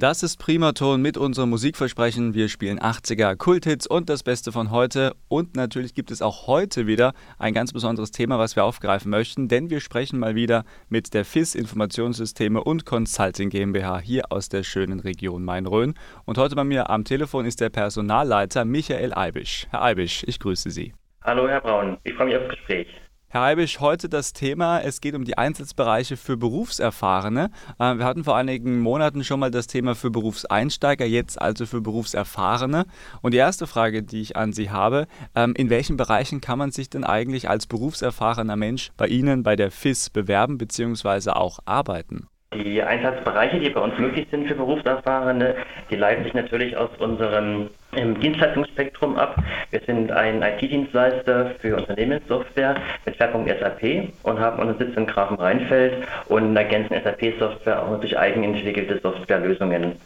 Das ist Primaton mit unserem Musikversprechen. Wir spielen 80er Kulthits und das Beste von heute. Und natürlich gibt es auch heute wieder ein ganz besonderes Thema, was wir aufgreifen möchten, denn wir sprechen mal wieder mit der FIS Informationssysteme und Consulting GmbH hier aus der schönen Region Main-Rhön. Und heute bei mir am Telefon ist der Personalleiter Michael Eibisch. Herr Eibisch, ich grüße Sie. Hallo, Herr Braun. Ich freue mich aufs Gespräch. Herr Eibisch, heute das Thema, es geht um die Einsatzbereiche für Berufserfahrene. Äh, wir hatten vor einigen Monaten schon mal das Thema für Berufseinsteiger, jetzt also für Berufserfahrene. Und die erste Frage, die ich an Sie habe, ähm, in welchen Bereichen kann man sich denn eigentlich als berufserfahrener Mensch bei Ihnen, bei der FIS bewerben bzw. auch arbeiten? Die Einsatzbereiche, die bei uns möglich sind für Berufserfahrene, die leiten sich natürlich aus unserem ähm, Dienstleistungsspektrum ab. Wir sind ein IT-Dienstleister für Unternehmenssoftware mit Schwerpunkt SAP und haben unseren Sitz in Grafenrheinfeld und ergänzen SAP-Software auch durch eigenentwickelte Softwarelösungen.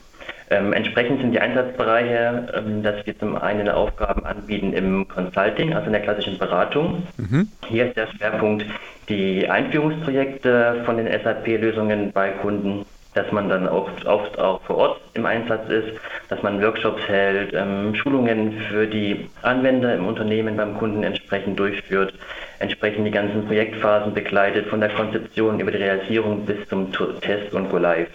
Ähm, entsprechend sind die Einsatzbereiche, ähm, dass wir zum einen Aufgaben anbieten im Consulting, also in der klassischen Beratung. Mhm. Hier ist der Schwerpunkt die Einführungsprojekte von den SAP-Lösungen bei Kunden, dass man dann oft, oft auch vor Ort im Einsatz ist, dass man Workshops hält, ähm, Schulungen für die Anwender im Unternehmen beim Kunden entsprechend durchführt, entsprechend die ganzen Projektphasen begleitet, von der Konzeption über die Realisierung bis zum Test und Go Live.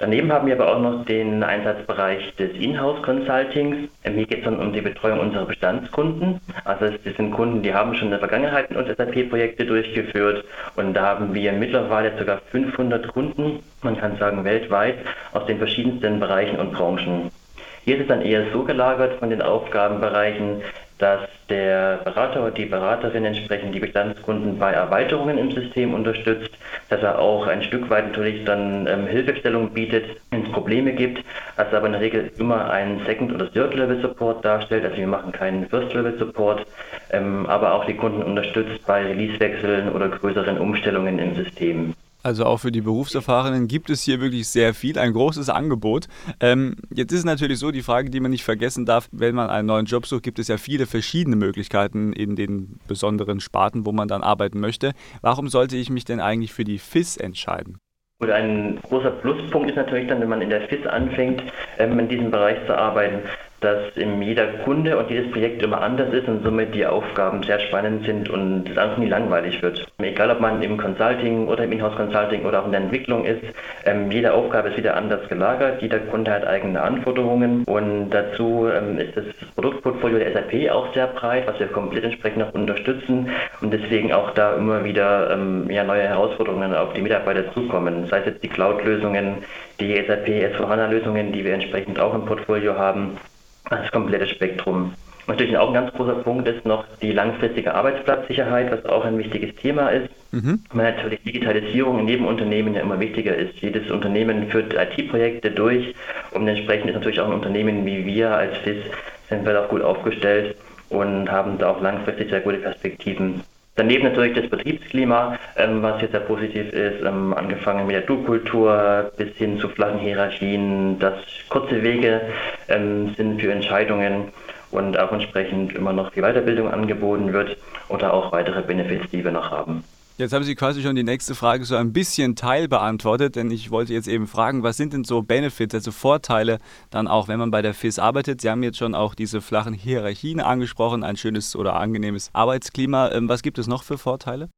Daneben haben wir aber auch noch den Einsatzbereich des Inhouse-Consultings. Ähm, hier geht es dann um die Betreuung unserer Bestandskunden. Also das sind Kunden, die haben schon in der Vergangenheit und SAP-Projekte durchgeführt und da haben wir mittlerweile sogar 500 Kunden, man kann sagen weltweit, aus den verschiedensten Bereichen und Branchen. Hier ist es dann eher so gelagert von den Aufgabenbereichen, dass der Berater oder die Beraterin entsprechend die Bestandskunden bei Erweiterungen im System unterstützt, dass er auch ein Stück weit natürlich dann ähm, Hilfestellung bietet, wenn es Probleme gibt, dass aber in der Regel immer einen Second- oder Third-Level-Support darstellt, also wir machen keinen First-Level-Support, ähm, aber auch die Kunden unterstützt bei Releasewechseln oder größeren Umstellungen im System. Also auch für die Berufserfahrenen gibt es hier wirklich sehr viel, ein großes Angebot. Ähm, jetzt ist natürlich so die Frage, die man nicht vergessen darf, wenn man einen neuen Job sucht, gibt es ja viele verschiedene Möglichkeiten in den besonderen Sparten, wo man dann arbeiten möchte. Warum sollte ich mich denn eigentlich für die FIS entscheiden? Oder ein großer Pluspunkt ist natürlich dann, wenn man in der FIS anfängt, ähm, in diesem Bereich zu arbeiten, dass jeder Kunde und jedes Projekt immer anders ist und somit die Aufgaben sehr spannend sind und es einfach nie langweilig wird. Egal, ob man im Consulting oder im Inhouse-Consulting oder auch in der Entwicklung ist, ähm, jede Aufgabe ist wieder anders gelagert, jeder Kunde hat eigene Anforderungen und dazu ähm, ist das Produktportfolio der SAP auch sehr breit, was wir komplett entsprechend auch unterstützen und deswegen auch da immer wieder ähm, ja, neue Herausforderungen auf die Mitarbeiter zukommen, sei es jetzt die Cloud-Lösungen, die SAP S4HANA-Lösungen, die wir entsprechend auch im Portfolio haben das komplette Spektrum. Natürlich auch ein ganz großer Punkt ist noch die langfristige Arbeitsplatzsicherheit, was auch ein wichtiges Thema ist. Mhm. Weil natürlich Digitalisierung in jedem Unternehmen ja immer wichtiger ist. Jedes Unternehmen führt IT-Projekte durch und entsprechend ist natürlich auch ein Unternehmen wie wir als FIS sind wir auch gut aufgestellt und haben da auch langfristig sehr gute Perspektiven. Daneben natürlich das Betriebsklima, ähm, was jetzt sehr positiv ist, ähm, angefangen mit der Du-Kultur bis hin zu flachen Hierarchien, dass kurze Wege ähm, sind für Entscheidungen und auch entsprechend immer noch die Weiterbildung angeboten wird oder auch weitere Benefits, die wir noch haben. Jetzt haben Sie quasi schon die nächste Frage so ein bisschen teilbeantwortet, denn ich wollte jetzt eben fragen, was sind denn so Benefits, also Vorteile dann auch, wenn man bei der FIS arbeitet? Sie haben jetzt schon auch diese flachen Hierarchien angesprochen, ein schönes oder angenehmes Arbeitsklima. Ähm, was gibt es noch für Vorteile?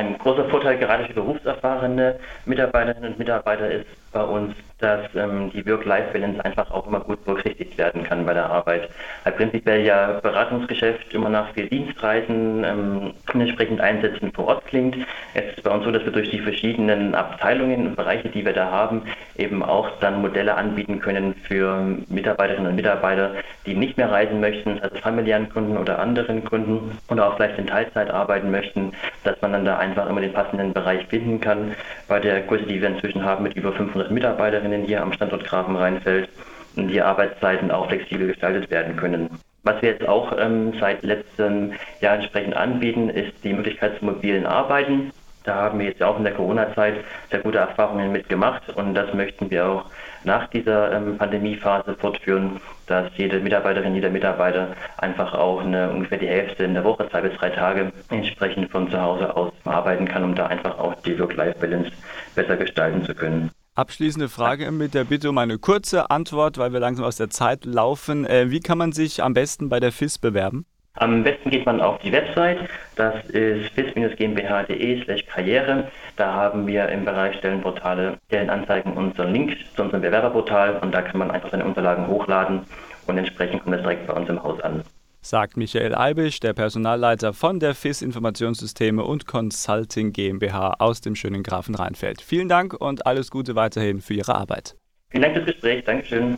Ein großer Vorteil gerade für berufserfahrene Mitarbeiterinnen und Mitarbeiter ist bei uns, dass ähm, die Work-Life-Balance einfach auch immer gut berücksichtigt werden kann bei der Arbeit. Weil prinzipiell ja Beratungsgeschäft immer nach viel Dienstreisen ähm, entsprechend Einsätzen vor Ort klingt. Es ist bei uns so, dass wir durch die verschiedenen Abteilungen und Bereiche, die wir da haben, eben auch dann Modelle anbieten können für Mitarbeiterinnen und Mitarbeiter, die nicht mehr reisen möchten, also familiären Kunden oder anderen Kunden oder auch vielleicht in Teilzeit arbeiten möchten, dass man dann da einfach immer den passenden Bereich finden kann. Bei der Größe, die wir inzwischen haben mit über 500 Mitarbeiterinnen hier am Standort Grafenrheinfeld, die Arbeitszeiten auch flexibel gestaltet werden können. Was wir jetzt auch ähm, seit letztem Jahr entsprechend anbieten, ist die Möglichkeit zum mobilen Arbeiten. Da haben wir jetzt auch in der Corona-Zeit sehr gute Erfahrungen mitgemacht und das möchten wir auch nach dieser ähm, Pandemiephase fortführen, dass jede Mitarbeiterin, jeder Mitarbeiter einfach auch eine, ungefähr die Hälfte in der Woche, zwei bis drei Tage, entsprechend von zu Hause aus arbeiten kann, um da einfach auch die Work-Life-Balance besser gestalten zu können. Abschließende Frage mit der Bitte um eine kurze Antwort, weil wir langsam aus der Zeit laufen. Äh, wie kann man sich am besten bei der FIS bewerben? Am besten geht man auf die Website, das ist fis-gmbh.de slash karriere. Da haben wir im Bereich Stellenportale, Stellenanzeigen unseren Link zu unserem Bewerberportal und da kann man einfach seine Unterlagen hochladen und entsprechend kommt das direkt bei uns im Haus an. Sagt Michael Eibisch, der Personalleiter von der FIS Informationssysteme und Consulting GmbH aus dem schönen Grafen Rheinfeld. Vielen Dank und alles Gute weiterhin für Ihre Arbeit. Vielen Dank fürs Gespräch. Dankeschön.